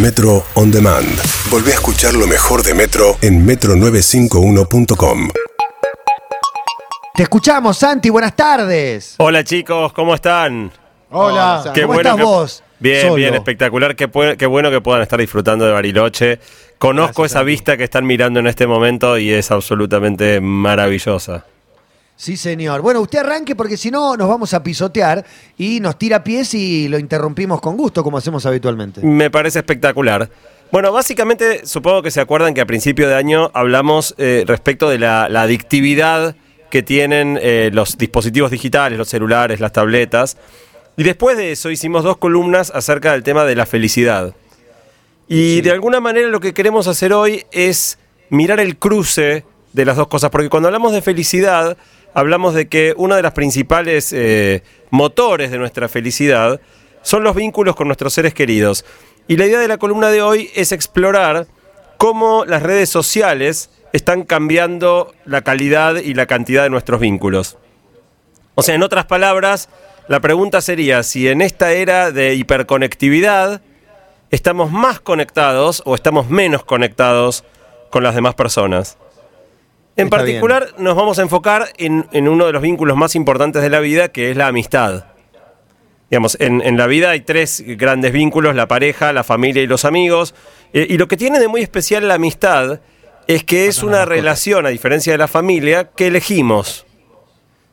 Metro On Demand. Volvé a escuchar lo mejor de Metro en metro951.com. Te escuchamos, Santi, buenas tardes. Hola chicos, ¿cómo están? Hola, Qué ¿cómo bueno estás que- vos? Bien, Solo. bien, espectacular. Qué, pu- qué bueno que puedan estar disfrutando de Bariloche. Conozco esa vista que están mirando en este momento y es absolutamente maravillosa. Sí, señor. Bueno, usted arranque porque si no nos vamos a pisotear y nos tira pies y lo interrumpimos con gusto, como hacemos habitualmente. Me parece espectacular. Bueno, básicamente supongo que se acuerdan que a principio de año hablamos eh, respecto de la, la adictividad que tienen eh, los dispositivos digitales, los celulares, las tabletas. Y después de eso hicimos dos columnas acerca del tema de la felicidad. Y de alguna manera lo que queremos hacer hoy es mirar el cruce de las dos cosas, porque cuando hablamos de felicidad, hablamos de que uno de los principales eh, motores de nuestra felicidad son los vínculos con nuestros seres queridos. Y la idea de la columna de hoy es explorar cómo las redes sociales están cambiando la calidad y la cantidad de nuestros vínculos. O sea, en otras palabras, la pregunta sería si en esta era de hiperconectividad estamos más conectados o estamos menos conectados con las demás personas. En Está particular, nos vamos a enfocar en, en uno de los vínculos más importantes de la vida, que es la amistad. Digamos, en, en la vida hay tres grandes vínculos, la pareja, la familia y los amigos. Eh, y lo que tiene de muy especial la amistad es que es una relación, a diferencia de la familia, que elegimos.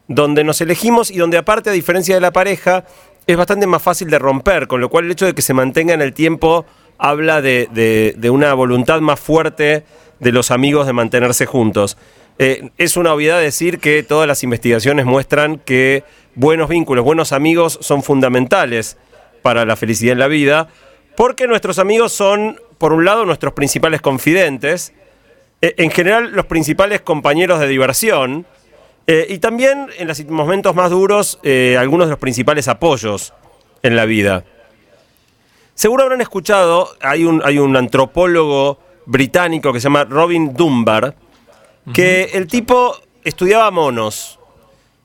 Donde nos elegimos y donde aparte, a diferencia de la pareja, es bastante más fácil de romper, con lo cual el hecho de que se mantenga en el tiempo habla de, de- de una voluntad más fuerte de los amigos de mantenerse juntos. Eh, es una obviedad decir que todas las investigaciones muestran que buenos vínculos, buenos amigos son fundamentales para la felicidad en la vida, porque nuestros amigos son, por un lado, nuestros principales confidentes, eh, en general los principales compañeros de diversión, eh, y también en los momentos más duros, algunos de los principales apoyos en la vida. Seguro habrán escuchado, hay un, hay un antropólogo británico que se llama Robin Dunbar, que el tipo estudiaba monos.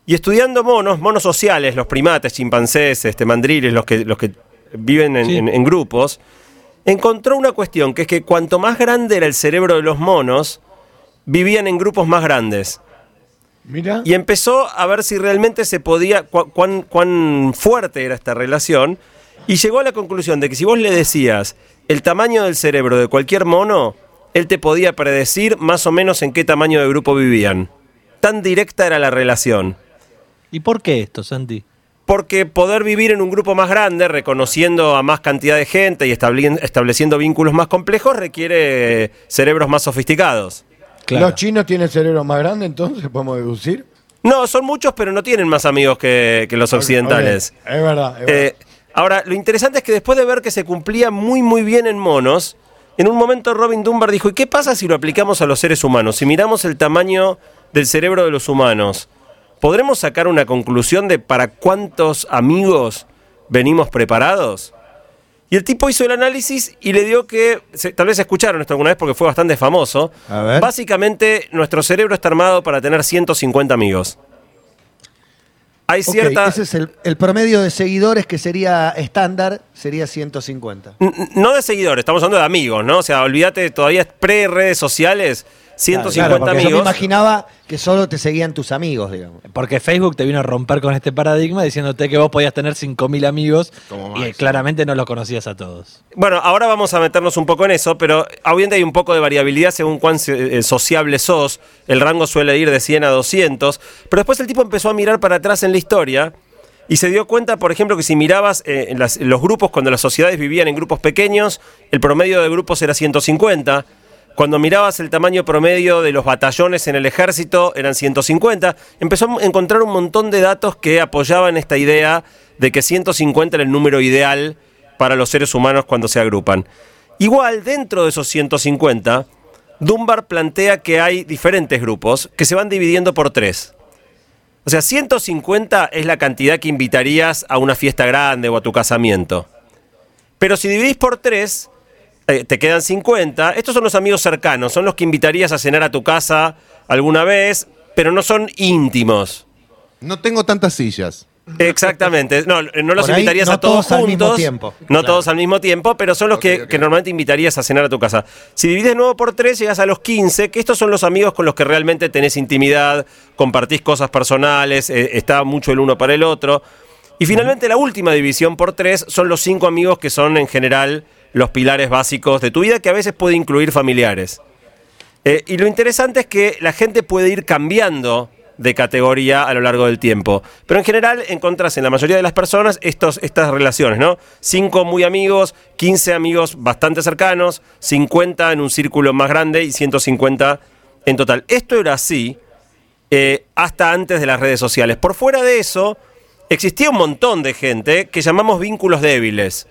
Y estudiando monos, monos sociales, los primates, chimpancés, este, mandriles, los que, los que viven en, Sí. en- en grupos, encontró una cuestión, que es que cuanto más grande era el cerebro de los monos, vivían en grupos más grandes. Mira. Y empezó a ver si realmente se podía, cu- cuán, cuán fuerte era esta relación, y llegó a la conclusión de que si vos le decías el tamaño del cerebro de cualquier mono, él te podía predecir más o menos en qué tamaño de grupo vivían. Tan directa era la relación. ¿Y por qué esto, Santi? Porque poder vivir en un grupo más grande, reconociendo a más cantidad de gente y estableciendo vínculos más complejos, requiere cerebros más sofisticados. Los chinos tienen cerebro más grande, entonces podemos deducir. No, son muchos, pero no tienen más amigos que, que los occidentales. Es verdad. es verdad. Eh, ahora, lo interesante es que después de ver que se cumplía muy, muy bien en monos, en un momento Robin Dunbar dijo, ¿y qué pasa si lo aplicamos a los seres humanos? Si miramos el tamaño del cerebro de los humanos, ¿podremos sacar una conclusión de para cuántos amigos venimos preparados? Y el tipo hizo el análisis y le dio que, tal vez escucharon esto alguna vez porque fue bastante famoso, A ver. básicamente nuestro cerebro está armado para tener 150 amigos. Hay Ok, cierta... ese es el, el promedio de seguidores que sería estándar, sería 150. N- n- No de seguidores, estamos hablando de amigos, ¿no? O sea, olvídate, todavía es pre-redes sociales, 150 Claro, porque Yo me amigos. imaginaba que solo te seguían tus amigos, digamos. Porque Facebook te vino a romper con este paradigma diciéndote que vos podías tener 5.000 amigos y claramente no los conocías a todos. Bueno, ahora vamos a meternos un poco en eso, pero obviamente hay un poco de variabilidad según cuán eh, sociable sos. El rango suele ir de 100 a 200. Pero después el tipo empezó a mirar para atrás en la historia y se dio cuenta, por ejemplo, que si mirabas eh, en las- en los grupos, cuando las sociedades vivían en grupos pequeños, el promedio de grupos era 150. Cuando mirabas el tamaño promedio de los batallones en el ejército, eran 150. Empezó a encontrar un montón de datos que apoyaban esta idea de que 150 era el número ideal para los seres humanos cuando se agrupan. Igual, dentro de esos 150, Dunbar plantea que hay diferentes grupos que se van dividiendo por tres. O sea, 150 es la cantidad que invitarías a una fiesta grande o a tu casamiento. Pero si dividís por tres, eh, te quedan 50. Estos son los amigos cercanos, son los que invitarías a cenar a tu casa alguna vez, pero no son íntimos. No tengo tantas sillas. Exactamente. No, no los ahí, invitarías no a todos, todos al mismo tiempo. No Claro. todos al mismo tiempo, pero son los que, que normalmente invitarías a cenar a tu casa. Si divides nuevo por tres, llegas a los 15, que estos son los amigos con los que realmente tenés intimidad, compartís cosas personales, eh, está mucho el uno para el otro. Y finalmente la última división por tres son los cinco amigos que son en general los pilares básicos de tu vida, que a veces puede incluir familiares. Eh, y lo interesante es que la gente puede ir cambiando de categoría a lo largo del tiempo. Pero en general encontrás en la mayoría de las personas estos, estas relaciones, ¿no? Cinco muy amigos, 15 amigos bastante cercanos, 50 en un círculo más grande y 150 en total. Esto era así eh, hasta antes de las redes sociales. Por fuera de eso, existía un montón de gente que llamamos vínculos débiles.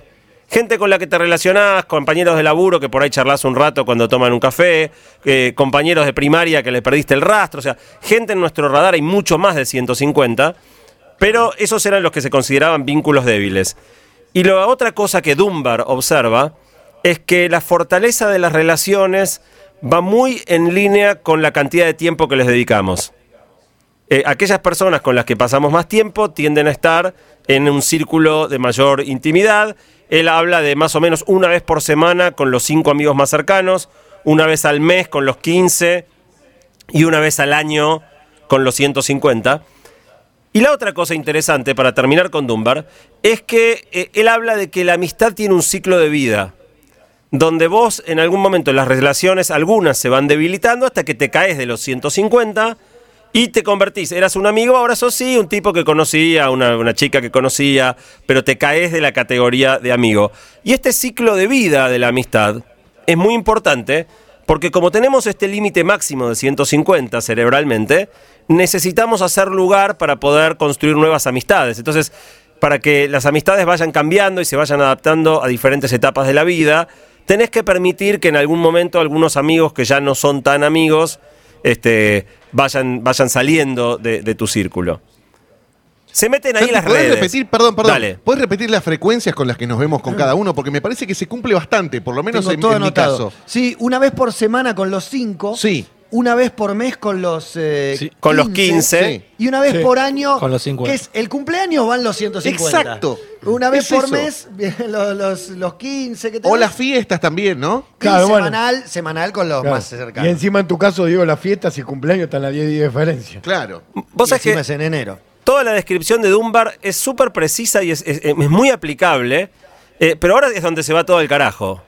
Gente con la que te relacionás, compañeros de laburo que por ahí charlas un rato cuando toman un café, eh, compañeros de primaria que le perdiste el rastro, o sea, gente en nuestro radar hay mucho más de 150, pero esos eran los que se consideraban vínculos débiles. Y la otra cosa que Dunbar observa es que la fortaleza de las relaciones va muy en línea con la cantidad de tiempo que les dedicamos. Eh, aquellas personas con las que pasamos más tiempo tienden a estar en un círculo de mayor intimidad. Él habla de más o menos una vez por semana con los cinco amigos más cercanos, una vez al mes con los 15 y una vez al año con los 150. Y la otra cosa interesante, para terminar con Dunbar, es que eh, él habla de que la amistad tiene un ciclo de vida, donde vos en algún momento las relaciones, algunas se van debilitando hasta que te caes de los 150 y te convertís. Eras un amigo, ahora sos sí, un tipo que conocía, una, una chica que conocía, pero te caes de la categoría de amigo. Y este ciclo de vida de la amistad es muy importante porque como tenemos este límite máximo de 150 cerebralmente, necesitamos hacer lugar para poder construir nuevas amistades. Entonces, para que las amistades vayan cambiando y se vayan adaptando a diferentes etapas de la vida, tenés que permitir que en algún momento algunos amigos que ya no son tan amigos este, vayan, vayan saliendo de, de tu círculo. Se meten ahí las ¿podés redes. repetir, perdón, perdón, Dale. ¿puedes repetir las frecuencias con las que nos vemos con cada uno? Porque me parece que se cumple bastante, por lo menos Tengo en, todo en mi anotado. caso. Sí, una vez por semana con los cinco. Sí. Una vez por mes con los eh, Sí. Con los 15. Sí. Y una vez Sí. por año. Con los 50. Que es el cumpleaños van los 150. Exacto. Una vez Es por eso. mes vienen los, los, los 15 que O las fiestas también, ¿no? Y Claro, bueno. semanal, semanal con los Claro. más cercanos. Y encima en tu caso, digo, las fiestas y cumpleaños están a 10 días de diferencia. Claro. Vos Y sabés que es en enero. toda la descripción de Dunbar es súper precisa y es, es- es muy aplicable, eh, pero ahora es donde se va todo el carajo.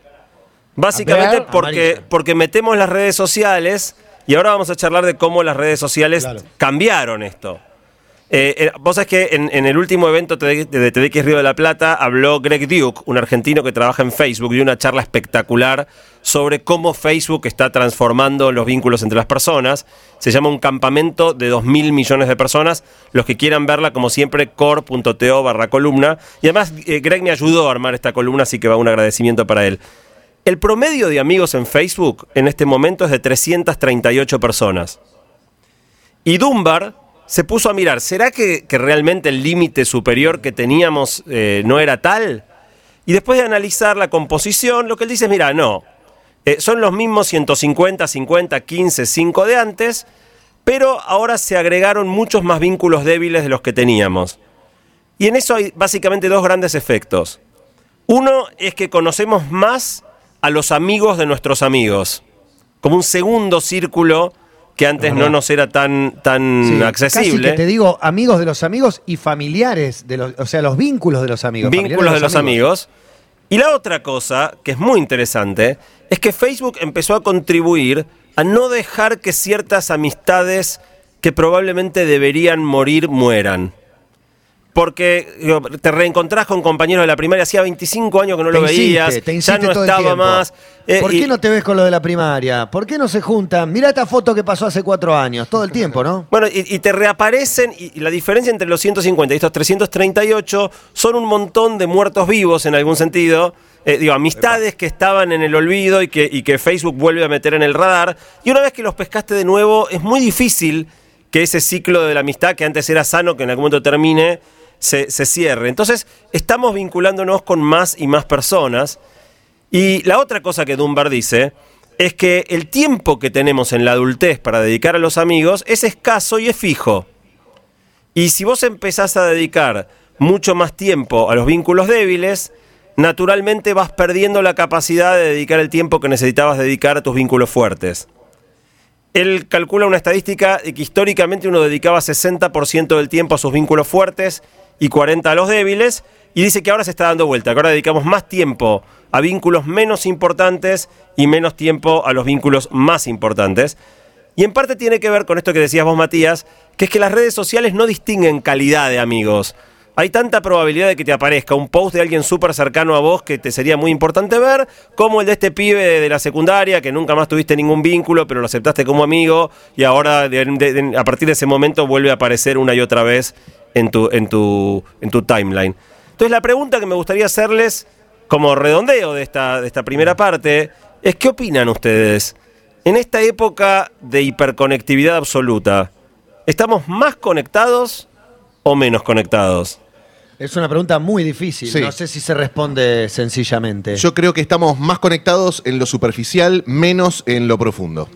Básicamente porque, porque metemos las redes sociales y ahora vamos a charlar de cómo las redes sociales Claro. cambiaron esto. Eh, eh, vos sabés que en, en el último evento de de TDX Río de la Plata habló Greg Duke, un argentino que trabaja en Facebook, dio una charla espectacular sobre cómo Facebook está transformando los vínculos entre las personas. Se llama un campamento de 2.000 millones de personas. Los que quieran verla, como siempre, core.to barra columna. Y además eh, Greg me ayudó a armar esta columna, así que va un agradecimiento para él. El promedio de amigos en Facebook en este momento es de 338 personas. Y Dunbar se puso a mirar, ¿será que, realmente el límite superior que teníamos eh, no era tal? Y después de analizar la composición, lo que él dice es, mira, no, eh, son los mismos 150, 50, 15, 5 de antes, pero ahora se agregaron muchos más vínculos débiles de los que teníamos. Y en eso hay básicamente dos grandes efectos. Uno es que conocemos más a los amigos de nuestros amigos, como un segundo círculo que antes no nos era tan, tan Sí, Casi accesible. que te digo amigos de los amigos y familiares, de los, o sea, los vínculos de los amigos. vínculos de los amigos. Y la otra cosa, que es muy interesante, es que Facebook empezó a contribuir a no dejar que ciertas amistades que probablemente deberían morir mueran. Porque digo, te reencontrás con compañeros de la primaria, hacía 25 años que no Te lo insiste, veías, te ya no todo estaba más. eh, ¿Por y- qué no te ves con lo de la primaria? ¿Por qué no se juntan? Mira esta foto que pasó hace cuatro años, todo el tiempo, ¿no? Bueno, y, y te reaparecen, y, y la diferencia entre los 150 y estos 338 son un montón de muertos vivos en algún sentido. Eh, digo, amistades que estaban en el olvido y que, y que Facebook vuelve a meter en el radar. Y una vez que los pescaste de nuevo, es muy difícil que ese ciclo de la amistad, que antes era sano, que en algún momento termine, se, se cierre. Entonces, estamos vinculándonos con más y más personas. Y la otra cosa que Dunbar dice es que el tiempo que tenemos en la adultez para dedicar a los amigos es escaso y es fijo. Y si vos empezás a dedicar mucho más tiempo a los vínculos débiles, naturalmente vas perdiendo la capacidad de dedicar el tiempo que necesitabas dedicar a tus vínculos fuertes. Él calcula una estadística de que históricamente uno dedicaba 60% del tiempo a sus vínculos fuertes y 40% a los débiles, y dice que ahora se está dando vuelta, que ahora dedicamos más tiempo a vínculos menos importantes y menos tiempo a los vínculos más importantes. Y en parte tiene que ver con esto que decías vos, Matías, que es que las redes sociales no distinguen calidad de amigos. Hay tanta probabilidad de que te aparezca un post de alguien súper cercano a vos que te sería muy importante ver, como el de este pibe de la secundaria, que nunca más tuviste ningún vínculo, pero lo aceptaste como amigo, y ahora a partir de ese momento vuelve a aparecer una y otra vez en tu, en tu, en tu timeline. Entonces la pregunta que me gustaría hacerles, como redondeo de esta, de esta primera parte, es ¿qué opinan ustedes? En esta época de hiperconectividad absoluta, ¿estamos más conectados o menos conectados? Es una pregunta muy difícil. Sí. No sé si se responde sencillamente. Yo creo que estamos más conectados en lo superficial, menos en lo profundo.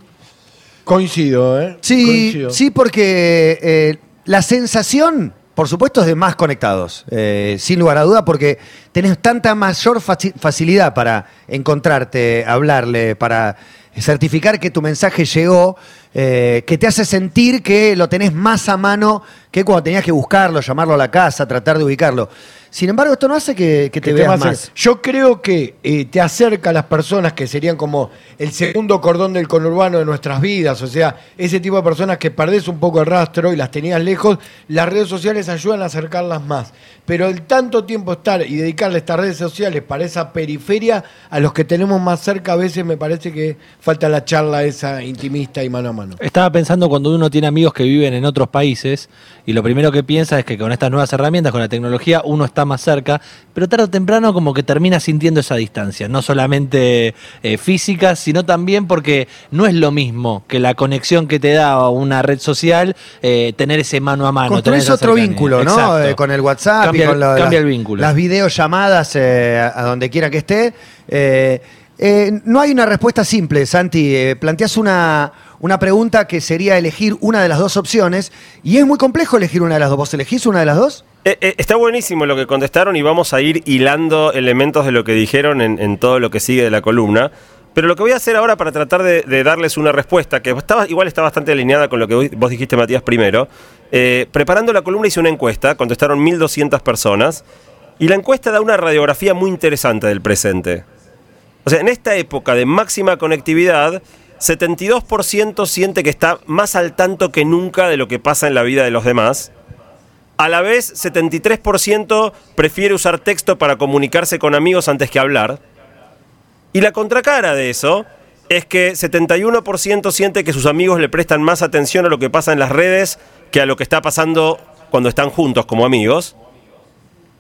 Coincido, ¿eh? Sí, Coincido. sí, porque eh, la sensación, por supuesto, es de más conectados, eh, sin lugar a duda, porque tenés tanta mayor faci- facilidad para encontrarte, hablarle, para certificar que tu mensaje llegó, eh, que te hace sentir que lo tenés más a mano que cuando tenías que buscarlo, llamarlo a la casa, tratar de ubicarlo. Sin embargo, esto no hace que, que te Que veas más. Yo creo que eh, te acerca a las personas que serían como el segundo cordón del conurbano de nuestras vidas, o sea, ese tipo de personas que perdés un poco el rastro y las tenías lejos, las redes sociales ayudan a acercarlas más. Pero el tanto tiempo estar y dedicarle estas redes sociales para esa periferia, a los que tenemos más cerca, a veces me parece que falta la charla esa intimista y mano a mano. Estaba pensando cuando uno tiene amigos que viven en otros países y lo primero que piensa es que con estas nuevas herramientas, con la tecnología, uno está más cerca, pero tarde o temprano como que termina sintiendo esa distancia, no solamente eh, física, sino también porque no es lo mismo que la conexión que te da una red social, eh, tener ese mano a mano. Construís otro vínculo, ¿no? Eh, con el WhatsApp Cambia y con cambia las, el vínculo. Las videollamadas a donde quiera que esté. Eh, no hay una respuesta simple, Santi. Eh, planteas una, una pregunta que sería elegir una de las dos opciones y es muy complejo elegir una de las dos. ¿Vos elegís una de las dos? Eh, eh, está buenísimo lo que contestaron y vamos a ir hilando elementos de lo que dijeron en, todo lo que sigue de la columna. Pero lo que voy a hacer ahora para tratar de, darles una respuesta, que estaba, igual está bastante alineada con lo que vos- vos dijiste, Matías, primero. eh, preparando la columna hice una encuesta, contestaron 1.200 personas, y la encuesta da una radiografía muy interesante del presente. O sea, en esta época de máxima conectividad, 72% siente que está más al tanto que nunca de lo que pasa en la vida de los demás. A la vez, 73% prefiere usar texto para comunicarse con amigos antes que hablar. Y la contracara de eso es que 71% siente que sus amigos le prestan más atención a lo que pasa en las redes que a lo que está pasando cuando están juntos como amigos.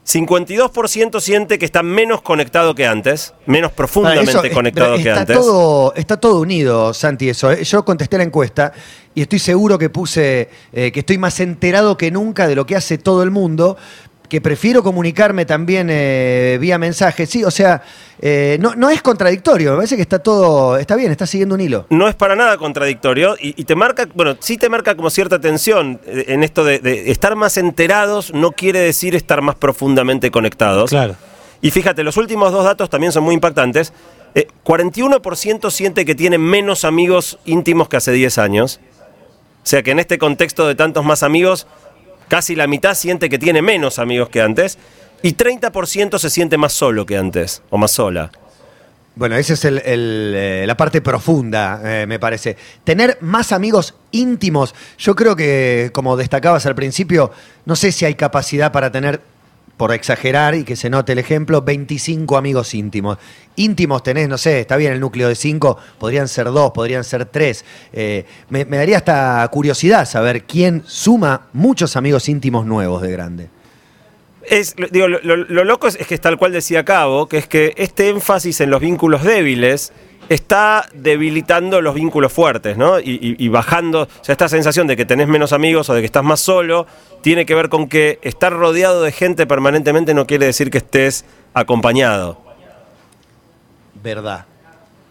52% siente que está menos conectado que antes, menos profundamente Eso, eh, conectado que antes. Todo, está todo unido, Santi, eso. eh. Yo contesté la encuesta y estoy seguro que puse eh, que estoy más enterado que nunca de lo que hace todo el mundo, que prefiero comunicarme también eh, vía mensaje. Sí, o sea, eh, no, no es contradictorio, me parece que está todo, está bien, está siguiendo un hilo. no es para nada contradictorio y, y te marca, bueno, sí te marca como cierta tensión eh, en esto de, de estar más enterados no quiere decir estar más profundamente conectados. Claro. Y fíjate, los últimos dos datos también son muy impactantes. Eh, 41% siente que tiene menos amigos íntimos que hace 10 años. O sea que en este contexto de tantos más amigos, casi la mitad siente que tiene menos amigos que antes. Y 30% se siente más solo que antes, o más sola. Bueno, esa es eh, la parte profunda, eh, me parece. Tener más amigos íntimos. Yo creo que, como destacabas al principio, no sé si hay capacidad para tener, por exagerar y que se note el ejemplo, 25 amigos íntimos. Íntimos tenés, no sé, está bien el núcleo de 5, podrían ser 2, podrían ser 3. me, me daría hasta curiosidad saber quién suma muchos amigos íntimos nuevos de grande. Es, digo, lo loco es, es que es tal cual decía Cabo, que es que este énfasis en los vínculos débiles está debilitando los vínculos fuertes, ¿no? Y, y- bajando, o sea, esta sensación de que tenés menos amigos o de que estás más solo, tiene que ver con que estar rodeado de gente permanentemente no quiere decir que estés acompañado. Verdad.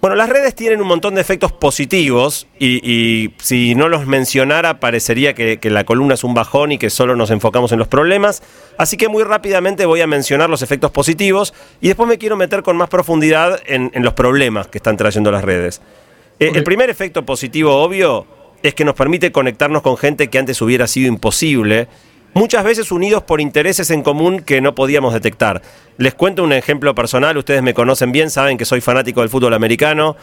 Bueno, las redes tienen un montón de efectos positivos y, y si no los mencionara parecería que, que la columna es un bajón y que solo nos enfocamos en los problemas. Así que muy rápidamente voy a mencionar los efectos positivos y después me quiero meter con más profundidad en, en los problemas que están trayendo las redes. Eh, El primer efecto positivo obvio es que nos permite conectarnos con gente que antes hubiera sido imposible, muchas veces unidos por intereses en común que no podíamos detectar. Les cuento un ejemplo personal, ustedes me conocen bien, saben que soy fanático del fútbol americano,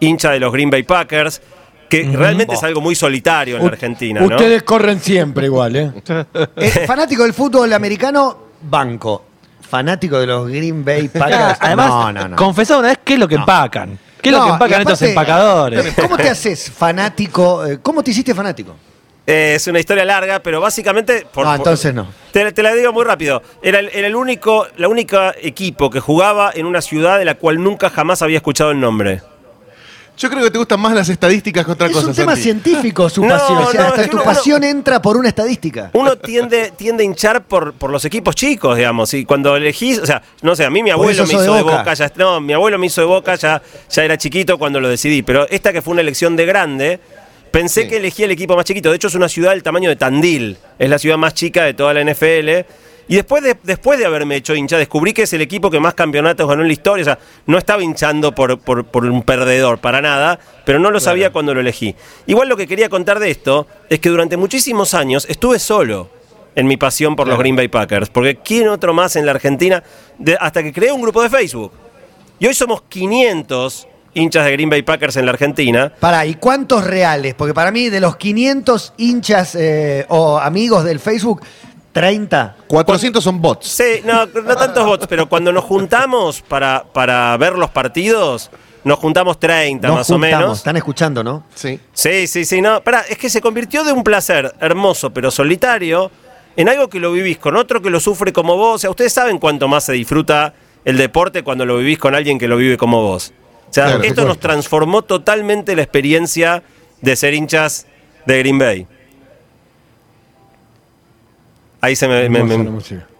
hincha de los Green Bay Packers, que realmente es algo muy solitario en la Argentina, ¿no? Ustedes corren siempre igual, ¿eh? Eh, fanático del fútbol americano, banco. Fanático de los Green Bay Packers. Además, no, no, no. confesá una vez qué es lo que empacan. ¿Qué es lo que empacan estos empacadores? ¿Cómo te haces fanático? Eh, ¿Cómo te hiciste fanático? Eh, es una historia larga, pero básicamente... por- No, entonces no. Te, te la digo muy rápido. Era el, era el único, la única equipo que jugaba en una ciudad de la cual nunca jamás había escuchado el nombre. Yo creo que te gustan más las estadísticas que otra Es cosa. un tema Santi. científico su No, pasión. O sea, no, hasta es que tu uno- pasión entra por una estadística. Uno tiende, tiende a hinchar por, por los equipos chicos, digamos. Y cuando elegís, o sea, no sé, a mí mi abuelo me hizo de de Boca. boca. ya, no, mi abuelo me hizo de boca, ya, ya era chiquito cuando lo decidí. Pero esta que fue una elección de grande, pensé Sí. que elegí el equipo más chiquito. De hecho, es una ciudad del tamaño de Tandil. Es la ciudad más chica de toda la NFL. Y después de, después de haberme hecho hincha, descubrí que es el equipo que más campeonatos ganó en la historia. O sea, no estaba hinchando por, por- por un perdedor, para nada, pero no lo sabía cuando lo elegí. Igual lo que quería contar de esto es que durante muchísimos años estuve solo en mi pasión por los Green Bay Packers. Porque ¿quién otro más en la Argentina? De- hasta que creé un grupo de Facebook. Y hoy somos 500 hinchas de Green Bay Packers en la Argentina. Pará, ¿y cuántos reales? Porque para mí, de los 500 hinchas eh, o amigos del Facebook, 30. 400 son bots. Sí, no, no tantos votos, pero cuando nos juntamos para, para ver los partidos, nos juntamos 30 Nos más o menos. Están escuchando, ¿no? Sí. Sí, sí, sí, no. Pará, es que se convirtió de un placer hermoso pero solitario en algo que lo vivís con otro que lo sufre como vos. O sea, ustedes saben cuánto más se disfruta el deporte cuando lo vivís con alguien que lo vive como vos. O sea, Claro, esto nos transformó totalmente la experiencia de ser hinchas de Green Bay. Ahí se me, me, me-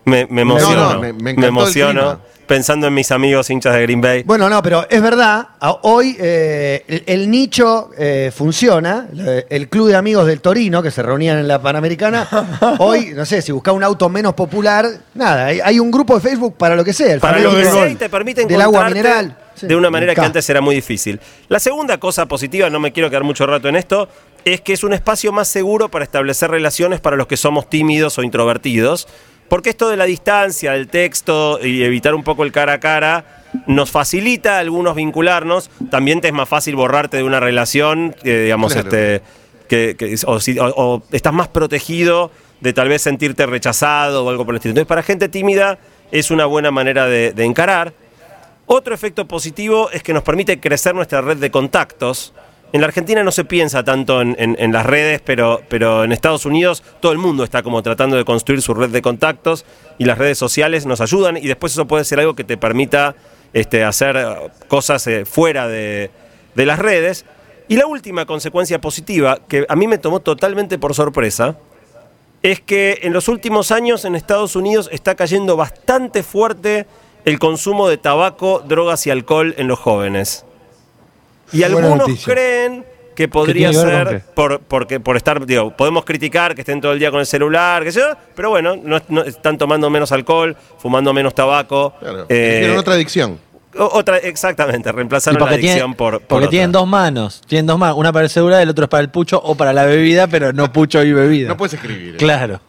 me- me emociono. No, no, me- emociono pensando en mis amigos hinchas de Green Bay. Bueno, no, pero es verdad, hoy eh, el, el nicho eh, funciona, el club de amigos del Torino que se reunían en la Panamericana, hoy, no sé, si busca un auto menos popular, nada, hay, hay un grupo de Facebook para lo que sea, el para lo que sea y te permite del agua mineral. Sí. de una manera que antes era muy difícil. La segunda cosa positiva, no me quiero quedar mucho rato en esto, es que es un espacio más seguro para establecer relaciones para los que somos tímidos o introvertidos, porque esto de la distancia, del texto y evitar un poco el cara a cara nos facilita a algunos vincularnos, también te es más fácil borrarte de una relación, que, digamos, Claro. este, que, que- o, si- o- o estás más protegido de tal vez sentirte rechazado o algo por el estilo. Entonces, para gente tímida es una buena manera de, de encarar. Otro efecto positivo es que nos permite crecer nuestra red de contactos. En la Argentina no se piensa tanto en, las redes, pero, pero en Estados Unidos todo el mundo está como tratando de construir su red de contactos y las redes sociales nos ayudan y después eso puede ser algo que te permita este, hacer eh, cosas eh, fuera de, de las redes. Y la última consecuencia positiva, que a mí me tomó totalmente por sorpresa, es que en los últimos años en Estados Unidos está cayendo bastante fuerte el consumo de tabaco, drogas y alcohol en los jóvenes. Y Buena algunos noticia. creen que podría que ser por, porque, por estar, digo, podemos criticar que estén todo el día con el celular, qué sé yo, pero bueno, no, no- están tomando menos alcohol, fumando menos tabaco. Claro. eh, Tienen otra adicción. otra, exactamente, reemplazaron la tiene- adicción por, por porque otra. tienen dos manos. Tienen dos manos. Una para el celular, el otro es para el pucho o para la bebida, pero no pucho y bebida. No puedes escribir. Claro.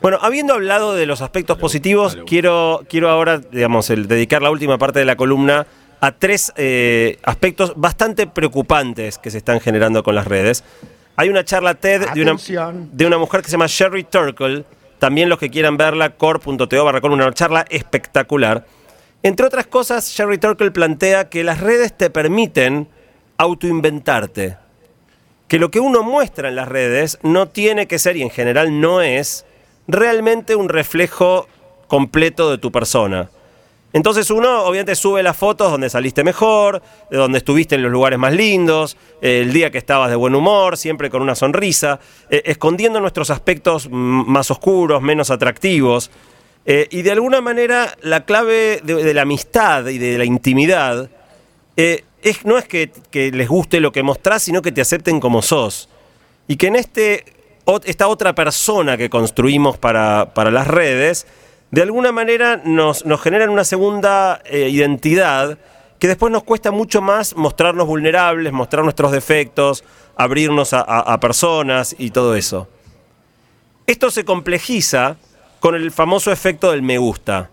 Bueno, habiendo hablado de los aspectos positivos, quiero, quiero ahora, digamos, el dedicar la última parte de la columna a tres eh, aspectos bastante preocupantes que se están generando con las redes. Hay una charla TED de una, de una mujer que se llama Sherry Turkle. También los que quieran verla, core.to barra con una charla espectacular. Entre otras cosas, Sherry Turkle plantea que las redes te permiten autoinventarte que lo que uno muestra en las redes no tiene que ser, y en general no es, realmente un reflejo completo de tu persona. Entonces uno obviamente sube las fotos donde saliste mejor, de donde estuviste en los lugares más lindos, el día que estabas de buen humor, siempre con una sonrisa, eh, escondiendo nuestros aspectos más oscuros, menos atractivos. Eh, y de alguna manera la clave de, la amistad y de la intimidad eh, es, no es que, que les guste lo que mostrás, sino que te acepten como sos. Y que en este, esta otra persona que construimos para, para las redes, de alguna manera nos, nos generan una segunda eh, identidad que después nos cuesta mucho más mostrarnos vulnerables, mostrar nuestros defectos, abrirnos a, personas y todo eso. Esto se complejiza con el famoso efecto del me gusta.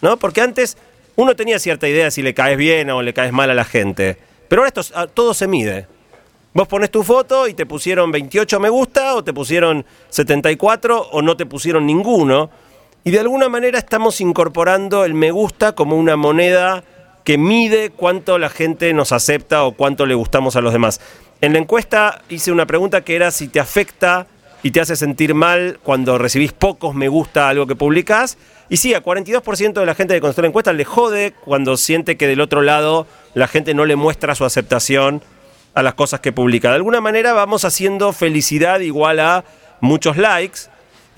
¿no? Porque antes uno tenía cierta idea si le caes bien o le caes mal a la gente. Pero ahora esto, ah, todo se mide. Vos pones tu foto y te pusieron 28 me gusta o te pusieron 74 o no te pusieron ninguno. Y de alguna manera estamos incorporando el me gusta como una moneda que mide cuánto la gente nos acepta o cuánto le gustamos a los demás. En la encuesta hice una pregunta que era si te afecta y te hace sentir mal cuando recibís pocos me gusta a algo que publicás. Y sí, a 42% de la gente que contestó la encuesta le jode cuando siente que del otro lado la gente no le muestra su aceptación a las cosas que publica. De alguna manera vamos haciendo felicidad igual a muchos likes.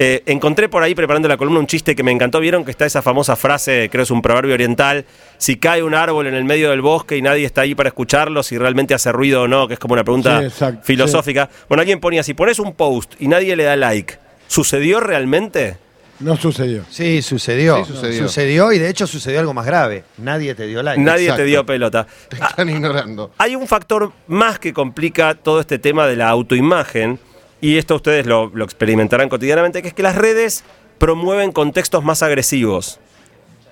Eh, encontré por ahí preparando la columna un chiste que me encantó. Vieron que está esa famosa frase, creo es un proverbio oriental, si cae un árbol en el medio del bosque y nadie está ahí para escucharlo, si realmente hace ruido o no, que es como una pregunta Sí, exacto, filosófica. Bueno, alguien ponía, si pones un post y nadie le da like, ¿sucedió realmente? No sucedió. Sí, sucedió. Sí, sucedió. Sucedió y de hecho sucedió algo más grave. Nadie te dio like. Nadie Exacto. te dio pelota. Te están ignorando. Hay un factor más que complica todo este tema de la autoimagen, y esto ustedes lo, lo experimentarán cotidianamente, que es que las redes promueven contextos más agresivos.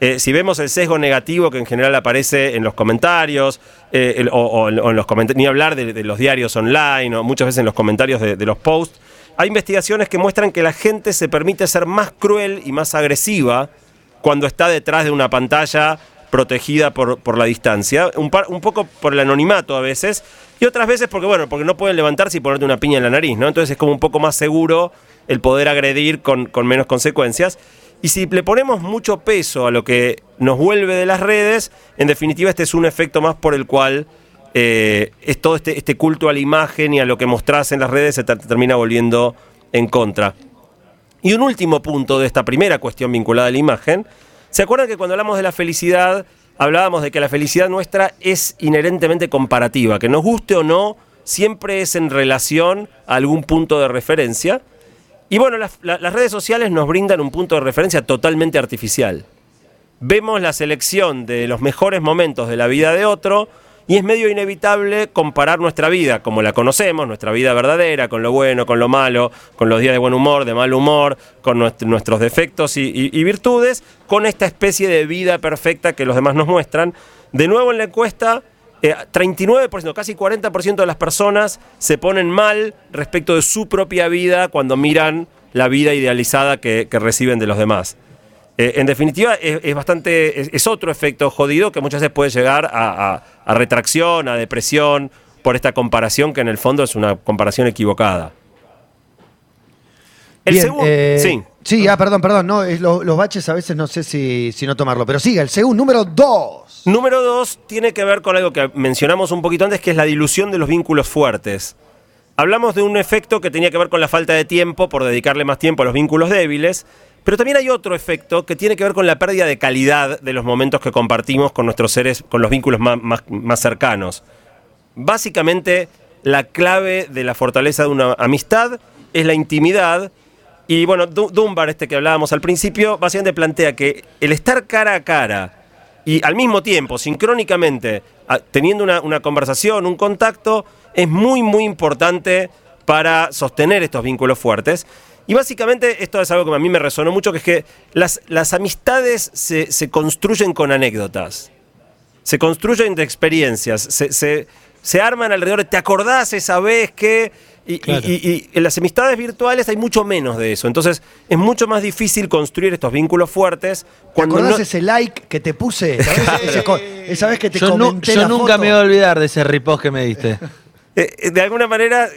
Eh, si vemos el sesgo negativo que en general aparece en los comentarios, eh, el- o, o en o en los comentarios, ni hablar de, de los diarios online, o muchas veces en los comentarios de, de los posts, hay investigaciones que muestran que la gente se permite ser más cruel y más agresiva cuando está detrás de una pantalla protegida por, por la distancia, un, par- un poco por el anonimato a veces, y otras veces porque, bueno, porque no pueden levantarse y ponerte una piña en la nariz, ¿no? Entonces es como un poco más seguro el poder agredir con, con menos consecuencias. Y si le ponemos mucho peso a lo que nos vuelve de las redes, en definitiva este es un efecto más por el cual eh, es todo este, este culto a la imagen y a lo que mostrás en las redes se ter- termina volviendo en contra. Y un último punto de esta primera cuestión vinculada a la imagen. ¿Se acuerdan que cuando hablamos de la felicidad, hablábamos de que la felicidad nuestra es inherentemente comparativa? Que nos guste o no, siempre es en relación a algún punto de referencia. Y bueno, las, la- las redes sociales nos brindan un punto de referencia totalmente artificial. Vemos la selección de los mejores momentos de la vida de otro y es medio inevitable comparar nuestra vida como la conocemos, nuestra vida verdadera, con lo bueno, con lo malo, con los días de buen humor, de mal humor, con nuestr- nuestros defectos y, virtudes, con esta especie de vida perfecta que los demás nos muestran. De nuevo en la encuesta, eh, 39%, casi 40% de las personas se ponen mal respecto de su propia vida cuando miran la vida idealizada que reciben de los demás. Eh, en definitiva, es, es bastante. Es, es otro efecto jodido que muchas veces puede llegar a, a- a retracción, a depresión, por esta comparación que en el fondo es una comparación equivocada. El Bien, segundo. eh, sí. Sí, ah, perdón, perdón. No, es lo- los baches a veces no sé si, si no tomarlo. Pero siga, el segundo, número dos. Número dos tiene que ver con algo que mencionamos un poquito antes, que es la dilución de los vínculos fuertes. Hablamos de un efecto que tenía que ver con la falta de tiempo por dedicarle más tiempo a los vínculos débiles, pero también hay otro efecto que tiene que ver con la pérdida de calidad de los momentos que compartimos con nuestros seres, con los vínculos más, cercanos. Básicamente, la clave de la fortaleza de una amistad es la intimidad. Y bueno, Du- Dunbar, este que hablábamos al principio, básicamente plantea que el estar cara a cara y al mismo tiempo, sincrónicamente, teniendo una conversación, un contacto, es muy, muy importante para sostener estos vínculos fuertes. Y básicamente esto es algo que a mí me resonó mucho, que es que las, las amistades se, se construyen con anécdotas se construyen de experiencias, se, se- se arman alrededor de, ¿te acordás esa vez que...? Y, y- Claro. y- y en las amistades virtuales hay mucho menos de eso. Entonces es mucho más difícil construir estos vínculos fuertes ¿Te cuando acordás no- ese like que te puse? Esa vez que te Yo, yo la nunca foto. me voy a olvidar de ese ripost que me diste. Eh, eh, de alguna manera,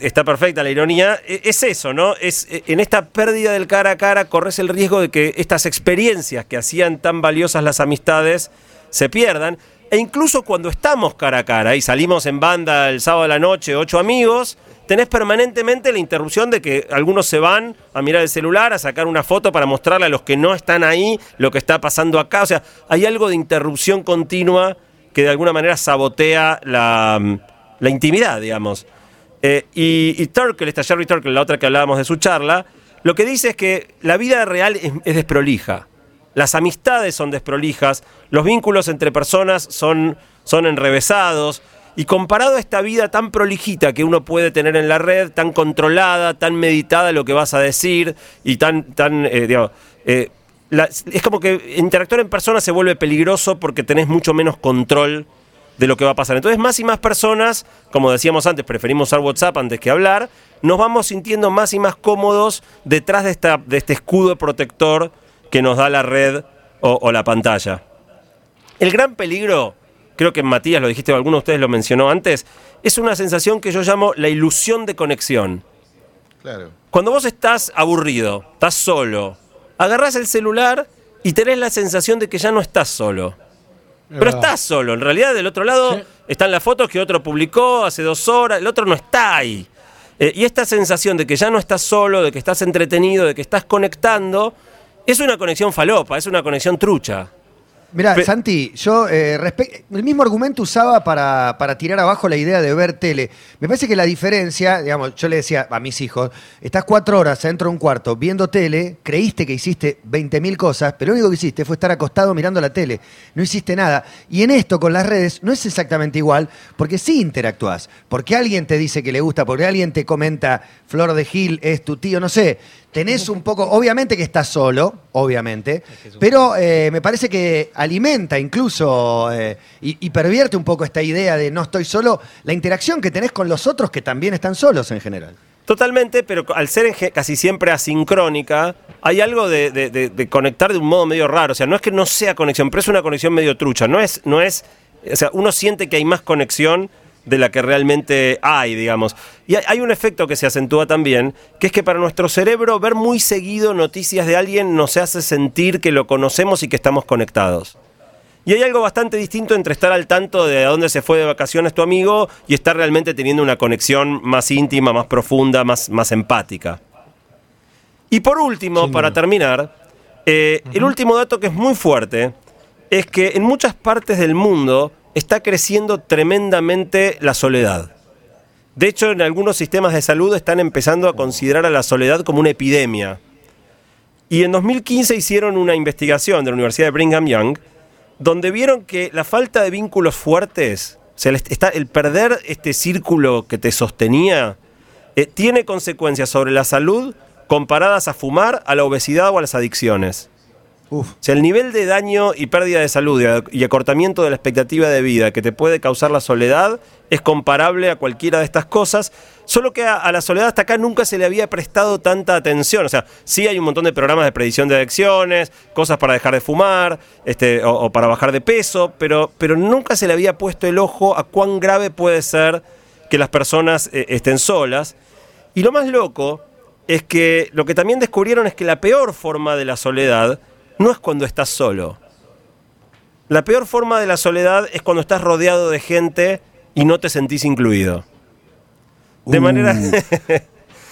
está perfecta la ironía, eh, es eso, ¿no? Es, eh, en esta pérdida del cara a cara corres el riesgo de que estas experiencias que hacían tan valiosas las amistades se pierdan. E incluso cuando estamos cara a cara y salimos en banda el sábado de la noche, ocho amigos, tenés permanentemente la interrupción de que algunos se van a mirar el celular, a sacar una foto para mostrarle a los que no están ahí lo que está pasando acá. O sea, hay algo de interrupción continua que de alguna manera sabotea la, la intimidad, digamos. Eh, y, y Turkle, esta Jerry Turkle, la otra que hablábamos de su charla, lo que dice es que la vida real es, es desprolija. Las amistades son desprolijas, los vínculos entre personas son, son enrevesados. Y comparado a esta vida tan prolijita que uno puede tener en la red, tan controlada, tan meditada lo que vas a decir y tan, tan eh, eh, es como que interactuar en persona se vuelve peligroso porque tenés mucho menos control de lo que va a pasar. Entonces, más y más personas, como decíamos antes, preferimos usar WhatsApp antes que hablar, nos vamos sintiendo más y más cómodos detrás de, esta, de este escudo protector que nos da la red o, o la pantalla. El gran peligro, creo que Matías lo dijiste, o alguno de ustedes lo mencionó antes, es una sensación que yo llamo la ilusión de conexión. Claro. Cuando vos estás aburrido, estás solo, agarrás el celular y tenés la sensación de que ya no estás solo. Pero verdad. estás solo. En realidad, del otro lado Sí. están las fotos que otro publicó hace dos horas. El otro no está ahí. Eh, y esta sensación de que ya no estás solo, de que estás entretenido, de que estás conectando, es una conexión falopa, es una conexión trucha. Mira, Pe- Santi, yo eh, el mismo argumento usaba para, para tirar abajo la idea de ver tele. Me parece que la diferencia, digamos, yo le decía a mis hijos, estás cuatro horas dentro de un cuarto viendo tele, creíste que hiciste 20.000 cosas, pero lo único que hiciste fue estar acostado mirando la tele, no hiciste nada. Y en esto con las redes no es exactamente igual, porque sí interactúas, porque alguien te dice que le gusta, porque alguien te comenta, Flor de Gil es tu tío, no sé. Tenés un poco, obviamente que estás solo, obviamente, pero eh, me parece que alimenta incluso eh, y, y pervierte un poco esta idea de no estoy solo, la interacción que tenés con los otros que también están solos en general. Totalmente, pero al ser casi siempre asincrónica, hay algo de, de- de- de conectar de un modo medio raro. O sea, no es que no sea conexión, pero es una conexión medio trucha. No es, no es, o sea, uno siente que hay más conexión de la que realmente hay, digamos. Y hay, un efecto que se acentúa también, que es que para nuestro cerebro ver muy seguido noticias de alguien nos hace sentir que lo conocemos y que estamos conectados. Y hay algo bastante distinto entre estar al tanto de a dónde se fue de vacaciones tu amigo y estar realmente teniendo una conexión más íntima, más profunda, más, más empática. Y por último, para terminar, eh, el último dato que es muy fuerte es que en muchas partes del mundo está creciendo tremendamente la soledad. De hecho, en algunos sistemas de salud están empezando a considerar a la soledad como una epidemia. Y en 2015 hicieron una investigación de la Universidad de Brigham Young donde vieron que la falta de vínculos fuertes, o sea, el, perder este círculo que te sostenía, eh, tiene consecuencias sobre la salud comparadas a fumar, a la obesidad o a las adicciones. O sea, el nivel de daño y pérdida de salud y acortamiento de la expectativa de vida que te puede causar la soledad es comparable a cualquiera de estas cosas, solo que a, la soledad hasta acá nunca se le había prestado tanta atención. O sea, sí hay un montón de programas de predicción de adicciones, cosas para dejar de fumar este, o, o para bajar de peso, pero, pero nunca se le había puesto el ojo a cuán grave puede ser que las personas eh, estén solas. Y lo más loco es que lo que también descubrieron es que la peor forma de la soledad no es cuando estás solo. La peor forma de la soledad es cuando estás rodeado de gente y no te sentís incluido. De Uh. manera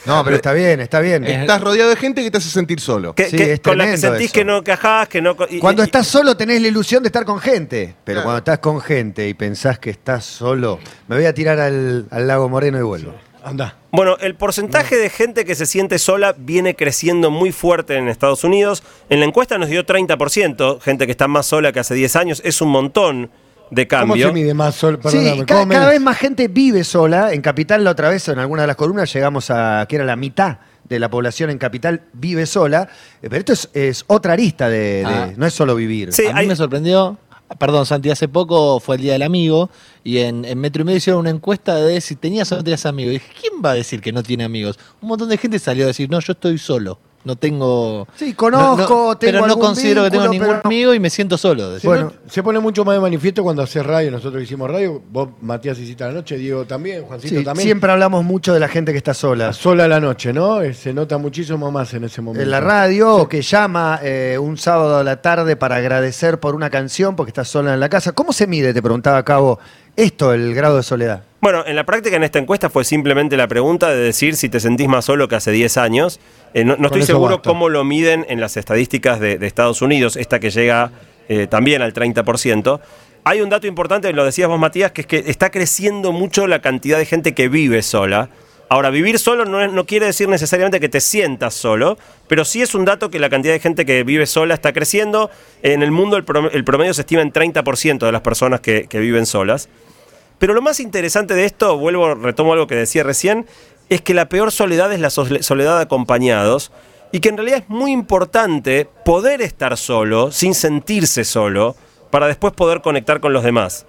No, pero está bien, está bien. Estás rodeado de gente que te hace sentir solo. que, Sí, que- es con la que sentís eso. que no cajás, que no... y- Cuando y- estás solo tenés la ilusión de estar con gente, pero Claro. cuando estás con gente y pensás que estás solo, me voy a tirar al, al lago Moreno y vuelvo. Anda. Bueno, el porcentaje de gente que se siente sola viene creciendo muy fuerte en Estados Unidos. En la encuesta nos dio 30%, gente que está más sola que hace 10 años. Es un montón de ¿Cómo cambio. se mide más sol? Perdóname, sí, ca- ¿cómo cada, vez más gente vive sola. En Capital, la otra vez, en alguna de las columnas, llegamos a que era la mitad de la población en Capital vive sola. Eh, Pero esto es, es otra arista de, de- Ah. no es solo vivir. Sí, a mí hay- me sorprendió. Perdón, Santi, hace poco fue el Día del Amigo y en, en Metro y Medio hicieron una encuesta de si tenías o no tenías amigos. Y dije, ¿quién va a decir que no tiene amigos? Un montón de gente salió a decir, no, yo estoy solo. No tengo. Sí, conozco, no- no- tengo Pero no algún considero que tengo ningún no- amigo y me siento solo. Bueno. Se pone mucho más de manifiesto cuando haces radio. Nosotros hicimos radio. Vos, Matías, hiciste a la noche. Diego también. Juancito Sí, también. siempre hablamos mucho de la gente que está sola. Sola a la noche, ¿no? Eh, Se nota muchísimo más en ese momento. En la radio, o que llama eh, un sábado a la tarde para agradecer por una canción porque está sola en la casa. ¿Cómo se mide, te preguntaba Cabo, esto, el grado de soledad? Bueno, en la práctica en esta encuesta fue simplemente la pregunta de decir si te sentís más solo que hace 10 años. Eh, no, no estoy seguro cómo lo miden en las estadísticas de, de Estados Unidos, esta que llega eh, también al 30%. hay un dato importante, lo decías vos Matías, que es que está creciendo mucho la cantidad de gente que vive sola. Ahora, vivir solo no, es- no quiere decir necesariamente que te sientas solo, pero sí es un dato que la cantidad de gente que vive sola está creciendo. En el mundo el prom- el promedio, se estima en 30% de las personas que, que viven solas. Pero lo más interesante de esto, vuelvo, retomo algo que decía recién, es que la peor soledad es la sole- soledad de acompañados y que en realidad es muy importante poder estar solo, sin sentirse solo, para después poder conectar con los demás.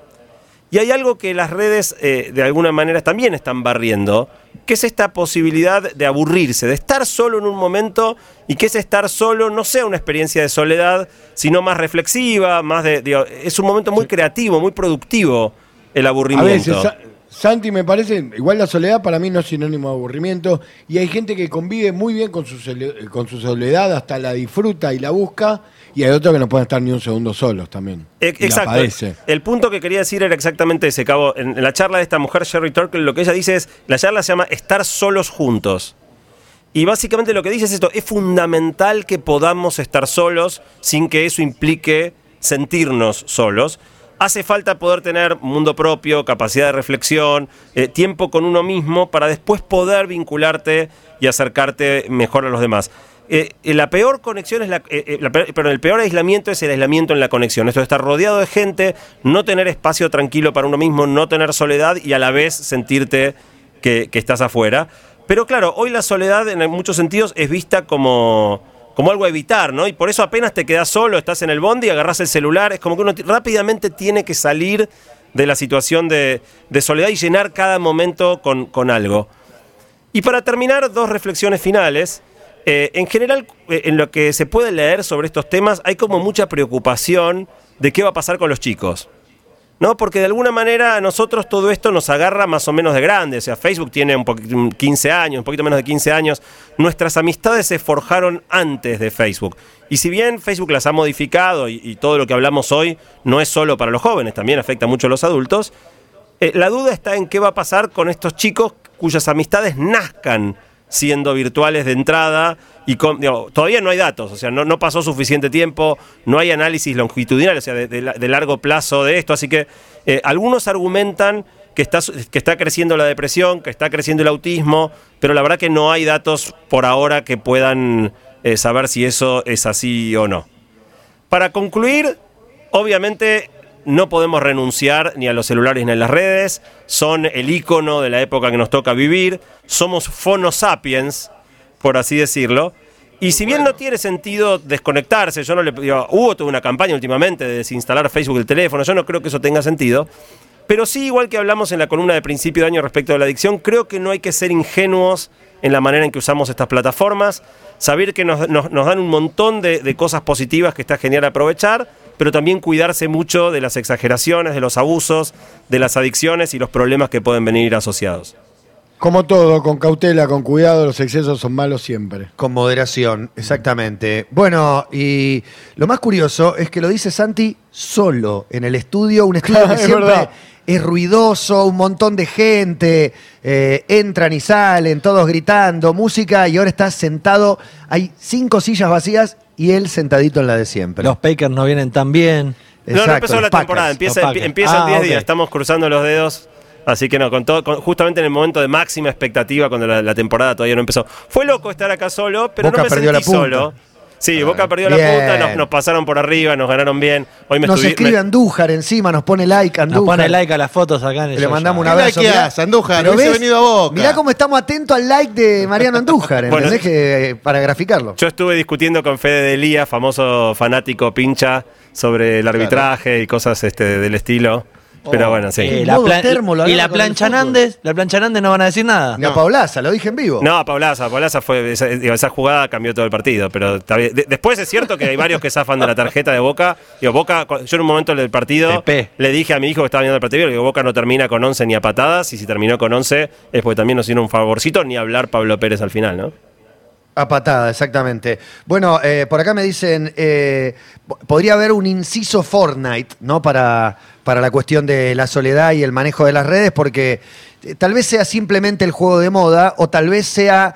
Y hay algo que las redes eh, de alguna manera también están barriendo, que es esta posibilidad de aburrirse, de estar solo en un momento y que ese estar solo no sea una experiencia de soledad, sino más reflexiva, más de... digo, es un momento muy creativo, muy productivo el A aburrimiento. veces, Santi me parece, igual la soledad para mí no es sinónimo de aburrimiento, y hay gente que convive muy bien con su, con su soledad, hasta la disfruta y la busca, y hay otros que no pueden estar ni un segundo solos también. E- la Exacto. El punto que quería decir era exactamente ese, Cabo. En, en la charla de esta mujer, Sherry Turkle, lo que ella dice es, la charla se llama Estar solos juntos. Y básicamente lo que dice es esto, es fundamental que podamos estar solos sin que eso implique sentirnos solos. Hace falta poder tener mundo propio, capacidad de reflexión, eh, tiempo con uno mismo para después poder vincularte y acercarte mejor a los demás. Eh, eh, la peor conexión es perdón, el peor aislamiento es el aislamiento en la conexión. Esto de estar rodeado de gente, no tener espacio tranquilo para uno mismo, no tener soledad y a la vez sentirte que estás afuera. Pero claro, hoy la soledad en muchos sentidos es vista como, como algo a evitar, ¿no? Y por eso apenas te quedas solo, estás en el bondi, agarras el celular, es como que uno rápidamente tiene que salir de la situación de, soledad y llenar cada momento con, con algo. Y para terminar, dos reflexiones finales. Eh, en general, eh, en lo que se puede leer sobre estos temas, hay como mucha preocupación de qué va a pasar con los chicos. ¿No? Porque de alguna manera a nosotros todo esto nos agarra más o menos de grande. O sea, Facebook tiene un poquito, un 15 años, un poquito menos de 15 años. Nuestras amistades se forjaron antes de Facebook. Y si bien Facebook las ha modificado y, y todo lo que hablamos hoy no es solo para los jóvenes, también afecta mucho a los adultos, eh, la duda está en qué va a pasar con estos chicos cuyas amistades nazcan siendo virtuales de entrada y todavía no hay datos, o sea, no, no pasó suficiente tiempo, no hay análisis longitudinal, o sea, de, de la- de largo plazo de esto, así que eh, algunos argumentan que está, que está creciendo la depresión, que está creciendo el autismo, pero la verdad que no hay datos por ahora que puedan eh, saber si eso es así o no. Para concluir, obviamente no podemos renunciar ni a los celulares ni a las redes, son el icono de la época que nos toca vivir, somos fonosapiens, por así decirlo. Y si bien no tiene sentido desconectarse, yo no le digo, hubo toda una campaña últimamente de desinstalar Facebook del teléfono, yo no creo que eso tenga sentido. Pero sí, igual que hablamos en la columna de principio de año respecto de la adicción, creo que no hay que ser ingenuos en la manera en que usamos estas plataformas, saber que nos, nos- nos dan un montón de, de cosas positivas que está genial aprovechar, pero también cuidarse mucho de las exageraciones, de los abusos, de las adicciones y los problemas que pueden venir asociados. Como todo, con cautela, con cuidado, los excesos son malos siempre. Con moderación, exactamente. Bueno, y lo más curioso es que lo dice Santi solo en el estudio, un estudio que Es siempre verdad. es ruidoso, un montón de gente, eh, entran y salen, todos gritando, música, y ahora está sentado, hay cinco sillas vacías y él sentadito en la de siempre. Los Packers no vienen tan bien. no, no empezó la Packers. temporada, empieza, empieza en Ah, 10 ok. días, estamos cruzando los dedos. Así que no, con todo, con- justamente en el momento de máxima expectativa, cuando la, la temporada todavía no empezó. Fue loco estar acá solo, pero Boca no me perdió sentí la punta. solo. Sí, Ah, Boca perdió bien. la punta, nos, nos pasaron por arriba, nos ganaron bien. Hoy me Nos estuvi- escribe me- Andújar encima, nos pone like Andújar. Nos pone like a las fotos acá en el Le show mandamos un ya. ¿Qué abrazo. like mirá. Andújar? Hubiese ves, venido a Boca. Mirá cómo estamos atentos al like de Mariano Andújar, Bueno, ¿entendés? que, eh, para graficarlo. Yo estuve discutiendo con Fede Delía, famoso fanático pincha, sobre el arbitraje y cosas este, del estilo. Pero bueno, sí. Eh, la modo plan- termo lo y la con el plancha fútbol. Nández, la plancha Nández no van a decir nada. Ni a Paulaza, lo dije en vivo. No, Paulaza, Paulaza fue. Esa, digo, esa jugada cambió todo el partido. Pero está bien. De- después es cierto que hay varios que zafan de la tarjeta de Boca. Digo, Boca, cu- yo en un momento del partido Pepe. le dije a mi hijo que estaba viendo el partido, le digo, Boca no termina con 11 ni a patadas. Y si terminó con 11 es porque también nos hicieron un favorcito, ni hablar Pablo Pérez al final, ¿no? A patada, exactamente. Bueno, eh, por acá me dicen, eh, po- podría haber un inciso Fortnite, ¿no? Para, para la cuestión de la soledad y el manejo de las redes, porque eh, tal vez sea simplemente el juego de moda o tal vez sea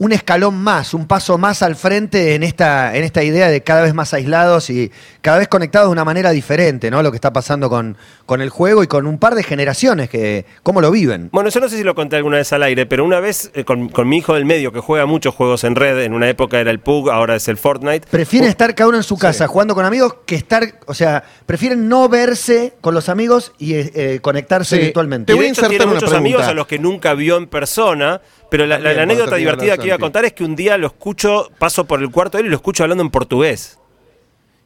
un escalón más, un paso más al frente en esta, en esta idea de cada vez más aislados y cada vez conectados de una manera diferente, ¿no? Lo que está pasando con, con el juego y con un par de generaciones que cómo lo viven. Bueno, yo no sé si lo conté alguna vez al aire, pero una vez eh, con, con mi hijo del medio, que juega muchos juegos en red, en una época era el PUG, ahora es el Fortnite. Prefiere estar cada uno en su casa jugando con amigos que estar, o sea, prefieren no verse con los amigos y eh, eh, conectarse Sí. virtualmente. Te voy a insertar tiene una muchos pregunta. amigos a los que nunca vio en persona, pero la, la- También la anécdota divertida que iba a contar es que un día lo escucho, paso por el cuarto de él y lo escucho hablando en portugués.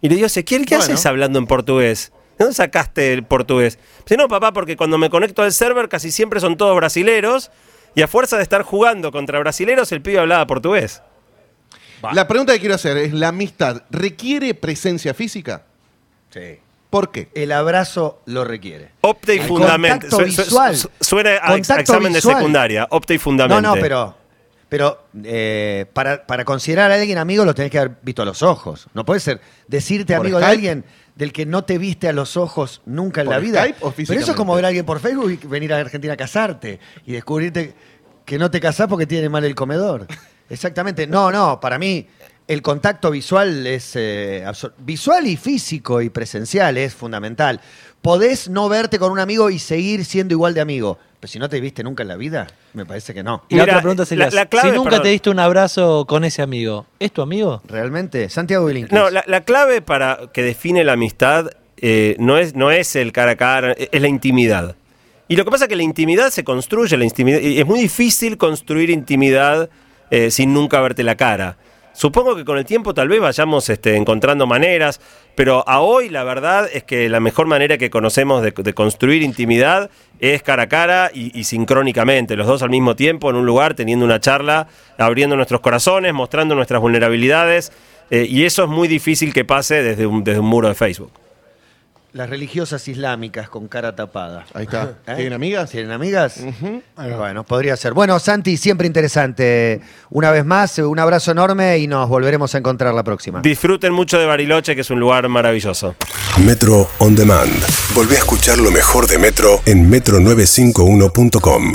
Y le digo, Ezequiel, ¿qué Bueno. haces hablando en portugués? ¿De dónde sacaste el portugués? Dice, no, papá, porque cuando me conecto al server casi siempre son todos brasileros y a fuerza de estar jugando contra brasileros, el pibe hablaba portugués. La pregunta que quiero hacer es, ¿la amistad requiere presencia física? Sí. ¿Por qué? El abrazo lo requiere. Opte y El fundamente. contacto Su- su- visual. su- Suena a, Contacto examen visual. de secundaria. Opte y fundamente. No, no, pero, pero eh, para, para considerar a alguien amigo lo tenés que haber visto a los ojos. No puede ser decirte ¿Por amigo de alguien del que no te viste a los ojos nunca en ¿Por la vida. Skype o pero eso es como ver a alguien por Facebook y venir a Argentina a casarte y descubrirte que no te casás porque tiene mal el comedor. Exactamente. No, no, para mí el contacto visual es eh, visual y físico y presencial es fundamental. Podés no verte con un amigo y seguir siendo igual de amigo. Pero si no te viste nunca en la vida, me parece que no. Y la otra pregunta sería, la- la clave, si nunca perdón. te diste un abrazo con ese amigo, ¿es tu amigo? ¿Realmente? Santiago Bilinkis. No, la, la clave para que define la amistad eh, no, es, no es el cara a cara, es la intimidad. Y lo que pasa es que la intimidad se construye, la intimidad, y es muy difícil construir intimidad eh, sin nunca verte la cara. Supongo que con el tiempo tal vez vayamos este, encontrando maneras, pero a hoy la verdad es que la mejor manera que conocemos de, construir intimidad es cara a cara y, y sincrónicamente, los dos al mismo tiempo en un lugar, teniendo una charla, abriendo nuestros corazones, mostrando nuestras vulnerabilidades, eh, y eso es muy difícil que pase desde un, desde un muro de Facebook. Las religiosas islámicas con cara tapada. Ahí está. ¿Eh? ¿Tienen amigas? ¿Tienen amigas? Bueno, podría ser. Bueno, Santi, siempre interesante. Una vez más, un abrazo enorme y nos volveremos a encontrar la próxima. Disfruten mucho de Bariloche, que es un lugar maravilloso. Metro On Demand. Volvé a escuchar lo mejor de Metro en metro951.com.